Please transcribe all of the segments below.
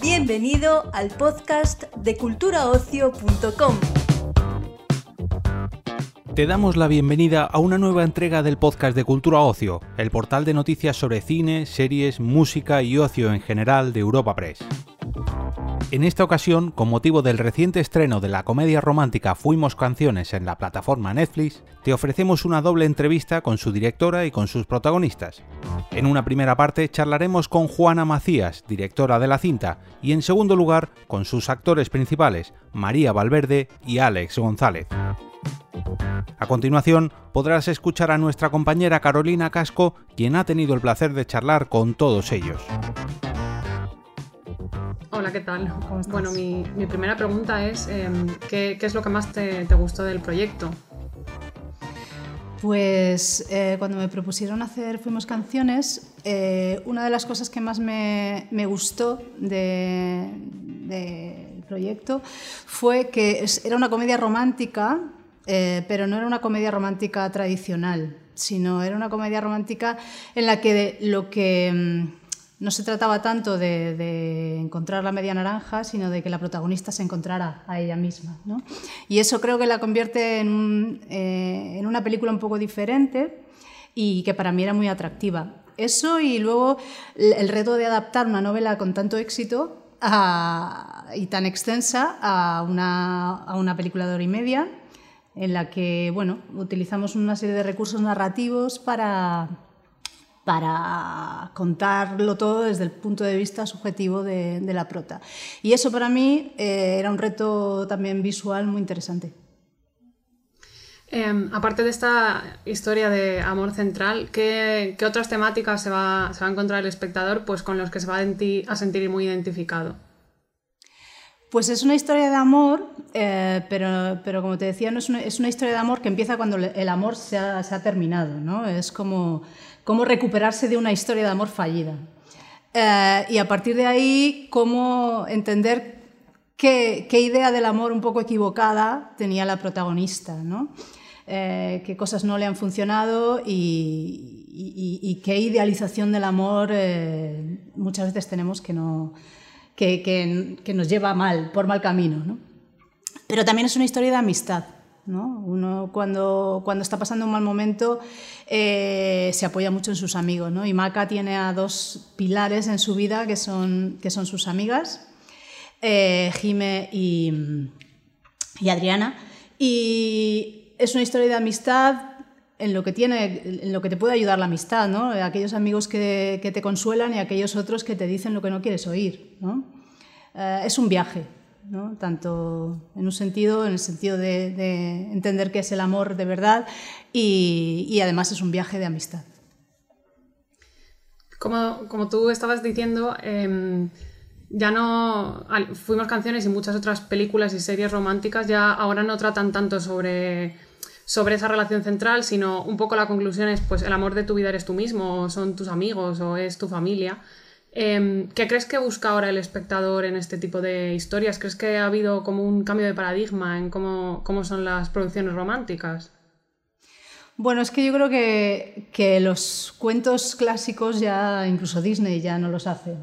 Bienvenido al podcast de culturaocio.com. Te damos la bienvenida a una nueva entrega del podcast de Cultura Ocio, el portal de noticias sobre cine, series, música y ocio en general de Europa Press. En esta ocasión, con motivo del reciente estreno de la comedia romántica Fuimos Canciones en la plataforma Netflix, te ofrecemos una doble entrevista con su directora y con sus protagonistas. En una primera parte charlaremos con Juana Macías, directora de la cinta, y en segundo lugar con sus actores principales, María Valverde y Alex González. A continuación, podrás escuchar a nuestra compañera Carolina Casco, quien ha tenido el placer de charlar con todos ellos. Hola, ¿qué tal? Bueno, mi, primera pregunta es, em, ¿qué, es lo que más te, gustó del proyecto? Pues eh, cuando me propusieron hacer Fuimos Canciones, eh, una de las cosas que más me, gustó del proyecto fue que era una comedia romántica eh, pero no era una comedia romántica tradicional, sino era una comedia romántica en la que lo que mm, no se trataba tanto de, encontrar la media naranja, sino de que la protagonista se encontrara a ella misma. Y eso creo que la convierte en, eh, en, una película un poco diferente y que para mí era muy atractiva. Eso y luego el reto de adaptar una novela con tanto éxito y tan extensa a una, a una película de hora y media en la que bueno, utilizamos una serie de recursos narrativos para, para contarlo todo desde el punto de vista subjetivo de, la prota. Y eso para mí eh, era un reto también visual muy interesante. Em, aparte de esta historia de amor central, ¿qué, otras temáticas se va, se va, a encontrar el espectador pues, con los que se va a sentir muy identificado? Pues es una historia de amor, eh, pero, pero, como te decía, no es, una, es, una, historia de amor que empieza cuando el amor se ha, se ha terminado, ¿no? Es como, como, recuperarse de una historia de amor fallida. Eh, y a partir de ahí, cómo entender qué, qué, idea del amor un poco equivocada tenía la protagonista, ¿no? Eh, qué cosas no le han funcionado y, y, y qué idealización del amor muchas veces tenemos que no que, nos lleva mal, por mal camino. ¿no? Pero también es una historia de amistad. ¿No? Uno cuando, cuando está pasando un mal momento eh, se apoya mucho en sus amigos. ¿no? Y Maca tiene a dos pilares en su vida que son, que son sus amigas, eh, Jime y, y Adriana. Y es una historia de amistad en lo que tiene, en lo que te puede ayudar la amistad, ¿no? Aquellos amigos que, te consuelan y aquellos otros que te dicen lo que no quieres oír, ¿no? Eh, es un viaje, ¿no? Tanto en un sentido, en el sentido de, entender qué es el amor de verdad y, además es un viaje de amistad. Como, como tú estabas diciendo, em, ya no fuimos canciones y muchas otras películas y series románticas ya ahora no tratan tanto sobre sobre esa relación central, sino un poco la conclusión es, pues el amor de tu vida eres tú mismo, o son tus amigos, o es tu familia. Em, ¿Qué crees que busca ahora el espectador en este tipo de historias? ¿Crees que ha habido como un cambio de paradigma en cómo, son las producciones románticas? Bueno, es que yo creo que, que, los cuentos clásicos ya, incluso Disney ya no los hace,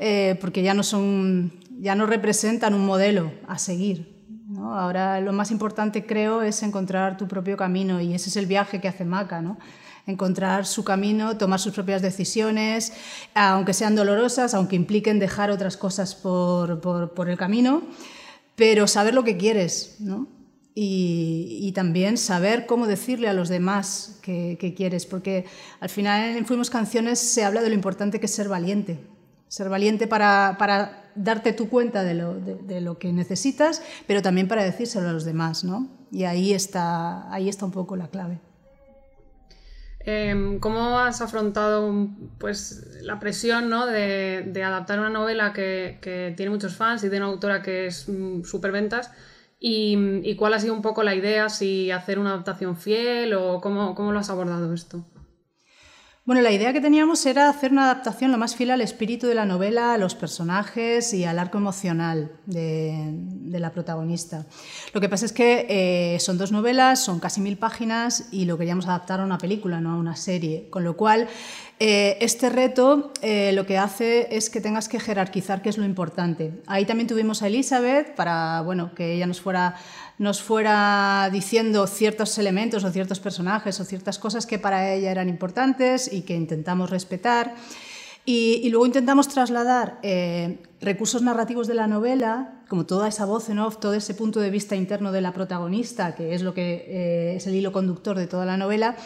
eh, porque ya no son, ya no representan un modelo a seguir. Ahora lo más importante creo es encontrar tu propio camino y ese es el viaje que hace Maca, ¿no? Encontrar su camino, tomar sus propias decisiones, aunque sean dolorosas, aunque impliquen dejar otras cosas por, por, el camino, pero saber lo que quieres, ¿no? Y, también saber cómo decirle a los demás que, que, quieres, porque al final en Fuimos Canciones se habla de lo importante que es ser valiente, ser valiente para, para darte tu cuenta de lo, de, lo, que necesitas, pero también para decírselo a los demás, ¿no? Y ahí está, ahí está un poco la clave. Em, ¿Cómo has afrontado pues, la presión ¿no? de, adaptar una novela que, que, tiene muchos fans y de una autora que es mm, súper ventas? Y, y, cuál ha sido un poco la idea? ¿Si hacer una adaptación fiel o cómo, cómo lo has abordado esto? Bueno, la idea que teníamos era hacer una adaptación lo más fiel al espíritu de la novela, a los personajes y al arco emocional de, la protagonista. Lo que pasa es que eh, son dos novelas, son casi mil páginas y lo queríamos adaptar a una película, no a una serie. Con lo cual, eh, este reto eh, lo que hace es que tengas que jerarquizar qué es lo importante. Ahí también tuvimos a Elizabeth para bueno, que ella nos fuera nos fuera diciendo ciertos elementos o ciertos personajes o ciertas cosas que para ella eran importantes y que intentamos respetar. Y, luego intentamos trasladar eh, recursos narrativos de la novela, como toda esa voz en off, todo ese punto de vista interno de la protagonista, que es lo que eh, es el hilo conductor de toda la novela,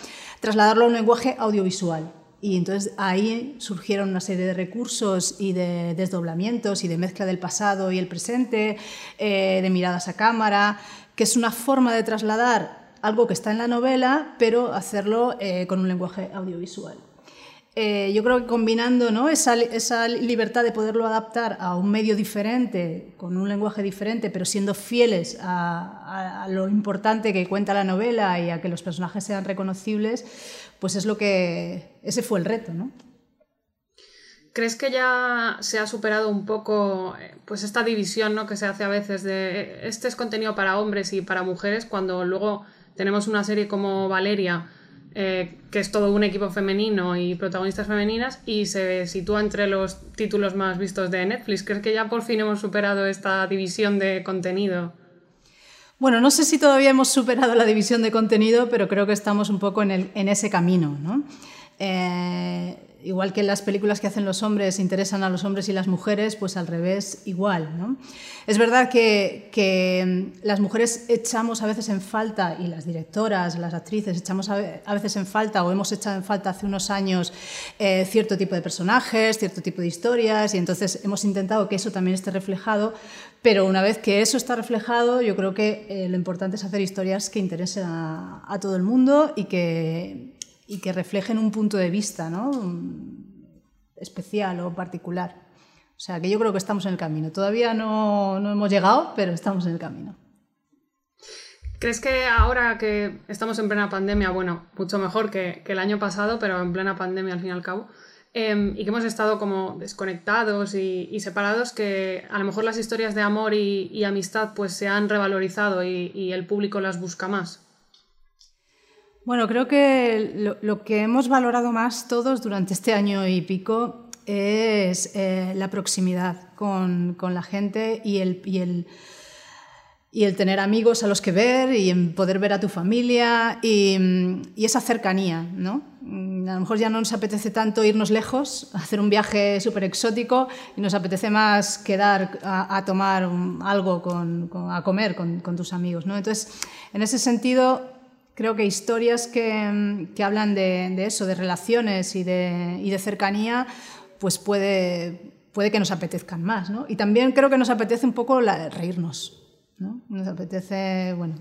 trasladarlo a un lenguaje audiovisual. Y entonces ahí surgieron una serie de recursos y de desdoblamientos y de mezcla del pasado y el presente, eh, de miradas a cámara, que es una forma de trasladar algo que está en la novela, pero hacerlo eh, con un lenguaje audiovisual. Eh, yo creo que combinando ¿no? esa, libertad de poderlo adaptar a un medio diferente, con un lenguaje diferente, pero siendo fieles a, a, lo importante que cuenta la novela y a que los personajes sean reconocibles, pues es lo que ese fue el reto, ¿no? ¿Crees que ya se ha superado un poco eh, pues esta división ¿no? que se hace a veces de eh, este es contenido para hombres y para mujeres cuando luego tenemos una serie como Valeria eh, que es todo un equipo femenino y protagonistas femeninas y se sitúa entre los títulos más vistos de Netflix? ¿Crees que ya por fin hemos superado esta división de contenido? Bueno, no sé si todavía hemos superado la división de contenido, pero creo que estamos un poco en, el, en ese camino. ¿no? Igual que las películas que hacen los hombres interesan a los hombres y las mujeres, pues al revés igual. ¿no? Es verdad que, mm, las mujeres echamos a veces en falta, y las directoras, las actrices, echamos a veces en falta o hemos echado en falta hace unos años eh, cierto tipo de personajes, cierto tipo de historias, y entonces hemos intentado que eso también esté reflejado, pero una vez que eso está reflejado, yo creo que eh, lo importante es hacer historias que interesen a todo el mundo y que y que reflejen un punto de vista ¿no? especial o particular. O sea, que yo creo que estamos en el camino. Todavía no, no hemos llegado, pero estamos en el camino. ¿Crees que ahora que estamos en plena pandemia, bueno, mucho mejor que, el año pasado, pero en plena pandemia al fin y al cabo, em, y que hemos estado como desconectados y, separados, que a lo mejor las historias de amor y, amistad pues se han revalorizado y el público las busca más? Bueno, creo que lo, que hemos valorado más todos durante este año y pico es eh, la proximidad con, la gente y el, tener amigos a los que ver y poder ver a tu familia y, esa cercanía. ¿no? A lo mejor ya no nos apetece tanto irnos lejos, hacer un viaje súper exótico y nos apetece más quedar a, tomar algo, a comer con, con tus amigos. ¿no? Entonces, en ese sentido, creo que historias que, hablan de, eso, de relaciones y de, cercanía, pues puede, que nos apetezcan más. ¿no? Y también creo que nos apetece un poco la, reírnos. ¿no? Nos apetece bueno,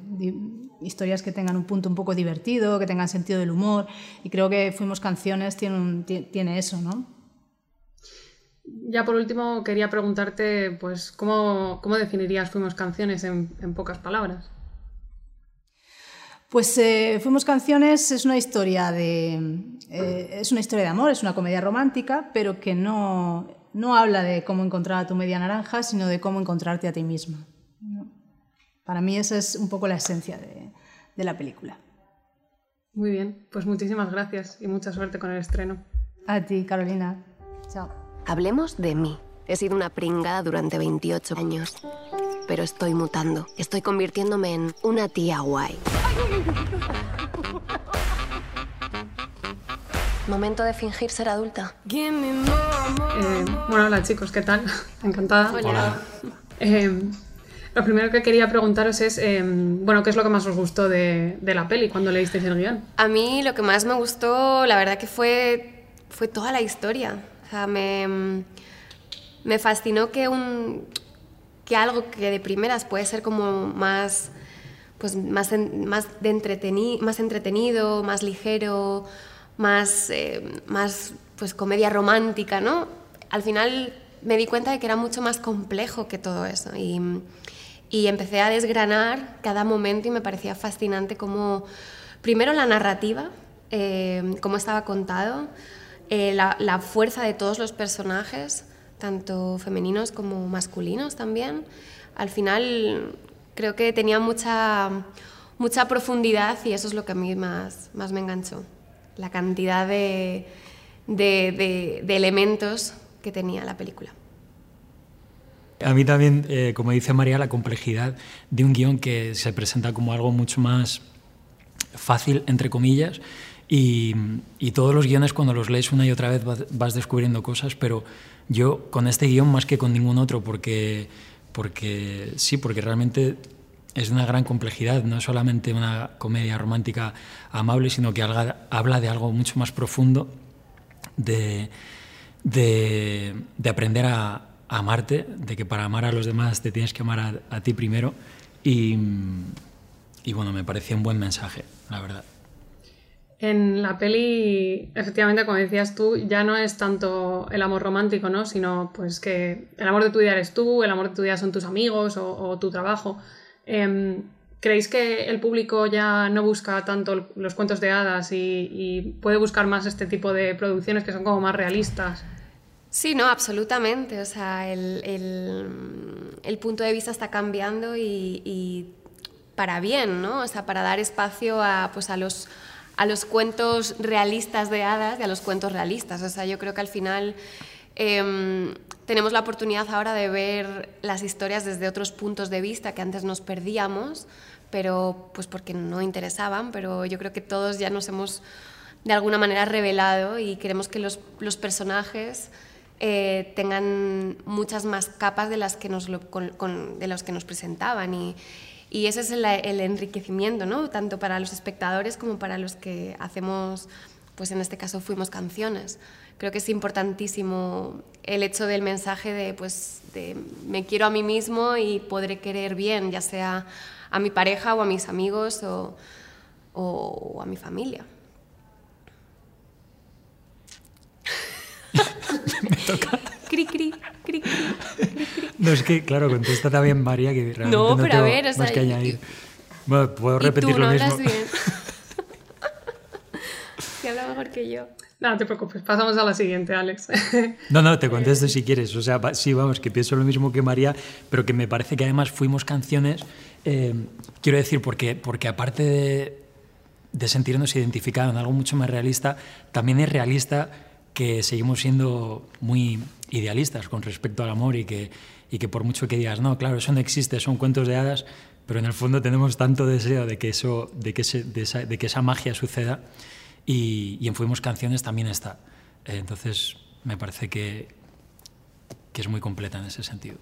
historias que tengan un punto un poco divertido, que tengan sentido del humor. Y creo que Fuimos Canciones tiene, eso. ¿no? Ya por último quería preguntarte, pues, ¿cómo, definirías Fuimos Canciones en pocas palabras? Pues eh, Fuimos Canciones es una historia de eh, es una historia de amor, es una comedia romántica, pero que no, no habla de cómo encontrar a tu media naranja, sino de cómo encontrarte a ti misma. Para mí esa es un poco la esencia de, de la película. Muy bien, pues muchísimas gracias y mucha suerte con el estreno. A ti, Carolina. Chao. Hablemos de mí. He sido una pringada durante 28 años, pero estoy mutando. Estoy convirtiéndome en una tía guay. Momento de fingir ser adulta. Eh, bueno, hola chicos, ¿qué tal? Encantada. Hola. Eh, lo primero que quería preguntaros es, eh, bueno, ¿qué es lo que más os gustó de, la peli cuando leísteis el guion? A mí lo que más me gustó, la verdad que fue, fue toda la historia. O sea, me, me fascinó que, un, que algo que de primeras puede ser como más pues más, más, de más entretenido, más ligero, más, eh, más pues comedia romántica, ¿no? Al final me di cuenta de que era mucho más complejo que todo eso y, y empecé a desgranar cada momento y me parecía fascinante como, primero la narrativa, eh, cómo estaba contado, eh, la, la, fuerza de todos los personajes, tanto femeninos como masculinos también. Al final creo que tenía mucha, mucha profundidad y eso es lo que a mí más, más me enganchó, la cantidad de, de, de, elementos que tenía la película. A mí también, eh, como dice María, la complejidad de un guion que se presenta como algo mucho más fácil, entre comillas, y, y, todos los guiones cuando los lees una y otra vez vas, descubriendo cosas, pero yo con este guion más que con ningún otro, porque, porque sí, porque realmente es de una gran complejidad, no es solamente una comedia romántica amable, sino que habla de algo mucho más profundo, de, de, de aprender a, a, amarte, de que para amar a los demás te tienes que amar a, a ti primero. Y, y bueno, me parecía un buen mensaje, la verdad. En la peli, efectivamente, como decías tú, ya no es tanto el amor romántico, ¿no? Sino pues que el amor de tu vida eres tú, el amor de tu vida son tus amigos o, o tu trabajo. Eh, ¿Creéis que el público ya no busca tanto los cuentos de hadas y, y, puede buscar más este tipo de producciones que son como más realistas? Sí, no, absolutamente. O sea, el, el, el punto de vista está cambiando y, y, para bien, ¿no? O sea, para dar espacio a, pues, a los a los cuentos realistas de hadas y a los cuentos realistas. O sea, yo creo que al final eh, tenemos la oportunidad ahora de ver las historias desde otros puntos de vista que antes nos perdíamos, pero pues porque no interesaban, pero yo creo que todos ya nos hemos de alguna manera revelado y queremos que los, personajes eh, tengan muchas más capas de las que nos, de los que nos presentaban y, y ese es el, el, enriquecimiento, ¿no? Tanto para los espectadores como para los que hacemos, pues en este caso fuimos canciones. Creo que es importantísimo el hecho del mensaje de, pues, de me quiero a mí mismo y podré querer bien, ya sea a mi pareja o a mis amigos o, o, o a mi familia. Me toca. Cri, cri, cri, cri, cri. No, es que, claro, contesta también María, que realmente no, no pero tengo a ver, o más sea, que añadir. Bueno, puedo y repetir tú lo no mismo. hablas bien. que habla mejor que yo. No, no te preocupes, pasamos a la siguiente, Alex. No, no, te contesto si quieres. O sea, sí, vamos, que pienso lo mismo que María, pero que me parece que además fuimos canciones, eh, quiero decir, porque, porque aparte de, de sentirnos identificados en algo mucho más realista, también es realista que seguimos siendo muy idealistas con respecto al amor y que, y que por mucho que digas, no, claro, eso no existe, son cuentos de hadas, pero en el fondo tenemos tanto deseo de que, eso, de que, ese, de esa, de que esa magia suceda y, y, en Fuimos Canciones también está. Eh, entonces, me parece que, que es muy completa en ese sentido.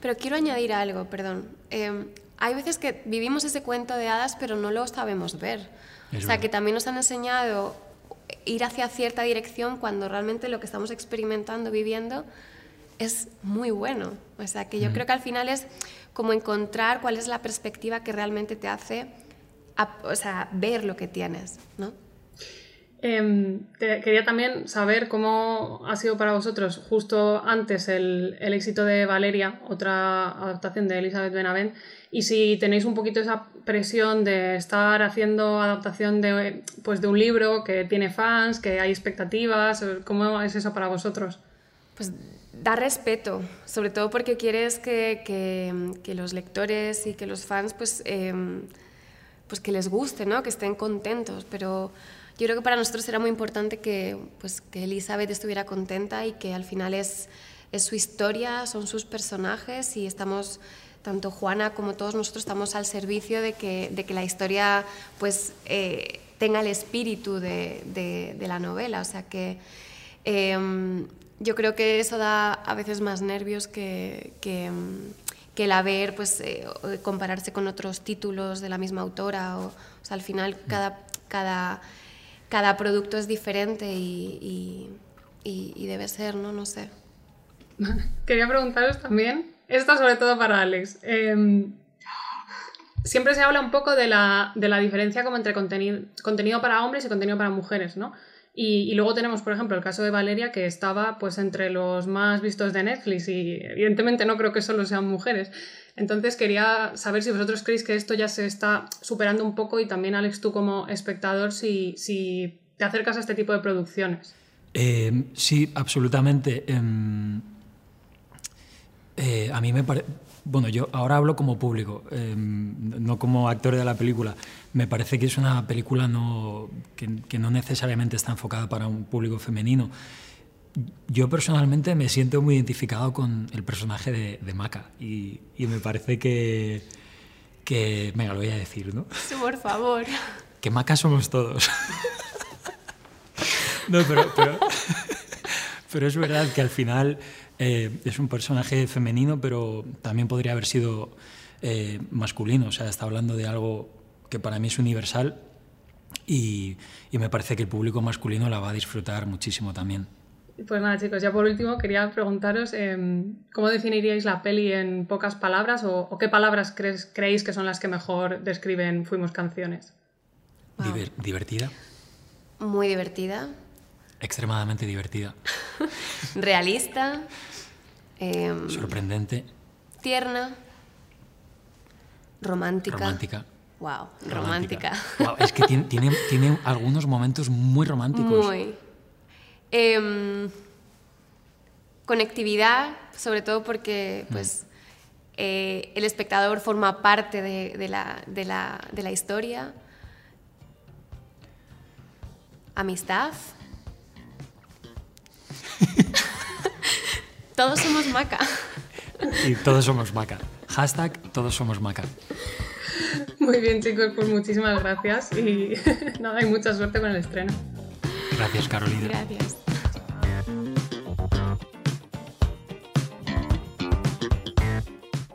Pero quiero añadir algo, perdón. Eh, hay veces que vivimos ese cuento de hadas, pero no lo sabemos ver. Es o sea, verdad. que también nos han enseñado ir hacia cierta dirección cuando realmente lo que estamos experimentando, viviendo, es muy bueno. O sea, que yo mm. creo que al final es como encontrar cuál es la perspectiva que realmente te hace a, o sea, ver lo que tienes, ¿no? Eh, te, quería también saber cómo ha sido para vosotros justo antes el, el, éxito de Valeria, otra adaptación de Elizabeth Benavent, y si tenéis un poquito esa presión de estar haciendo adaptación de, pues, de un libro que tiene fans, que hay expectativas, ¿cómo es eso para vosotros? Pues da respeto, sobre todo porque quieres que, que, que los lectores y que los fans pues, eh, pues que les guste, ¿no? que estén contentos, pero yo creo que para nosotros era muy importante que, pues, que Elizabeth estuviera contenta y que al final es, es su historia, son sus personajes y estamos, tanto Juana como todos nosotros estamos al servicio de que, de que la historia pues, eh, tenga el espíritu de, de, la novela. O sea que eh, yo creo que eso da a veces más nervios que, que, el haber, pues, eh, compararse con otros títulos de la misma autora. O, o al final cada... cada cada producto es diferente y, y, y, y, debe ser, ¿no? No sé. Quería preguntaros también, esto sobre todo para Alex. Eh, siempre se habla un poco de la, de la diferencia como entre contenido, contenido, para hombres y contenido para mujeres, ¿no? Y, luego tenemos, por ejemplo, el caso de Valeria, que estaba pues entre los más vistos de Netflix y evidentemente no creo que solo sean mujeres. Entonces quería saber si vosotros creéis que esto ya se está superando un poco y también, Alex, tú como espectador, si, si te acercas a este tipo de producciones. Eh, sí, absolutamente. Em, eh, a mí me parece... Bueno, yo ahora hablo como público, em, no como actor de la película. Me parece que es una película no, que, no necesariamente está enfocada para un público femenino. Yo personalmente me siento muy identificado con el personaje de, de Maca y, y, me parece que, que... Venga, lo voy a decir, ¿no? Sí, por favor. Que Maca somos todos. no, pero, pero, pero es verdad que al final eh, es un personaje femenino, pero también podría haber sido eh, masculino. O sea, está hablando de algo que para mí es universal y, y, me parece que el público masculino la va a disfrutar muchísimo también. Pues nada, chicos, ya por último quería preguntaros eh, cómo definiríais la peli en pocas palabras o, o qué palabras crees, creéis que son las que mejor describen Fuimos Canciones. Wow. Diver, divertida. Muy divertida. Extremadamente divertida. Realista. Eh, Sorprendente. Tierna. Romántica. Romántica. Wow, romántica. romántica. Wow, es que tiene, tiene, tiene, algunos momentos muy románticos. Muy. Eh, conectividad, sobre todo porque pues, mm. eh, el espectador forma parte de, de, la, de, la, de la historia. Amistad. todos somos maca. Y todos somos maca. Hashtag todos somos maca. Muy bien, chicos, pues muchísimas gracias y nada, y mucha suerte con el estreno. Gracias, Carolina. Gracias.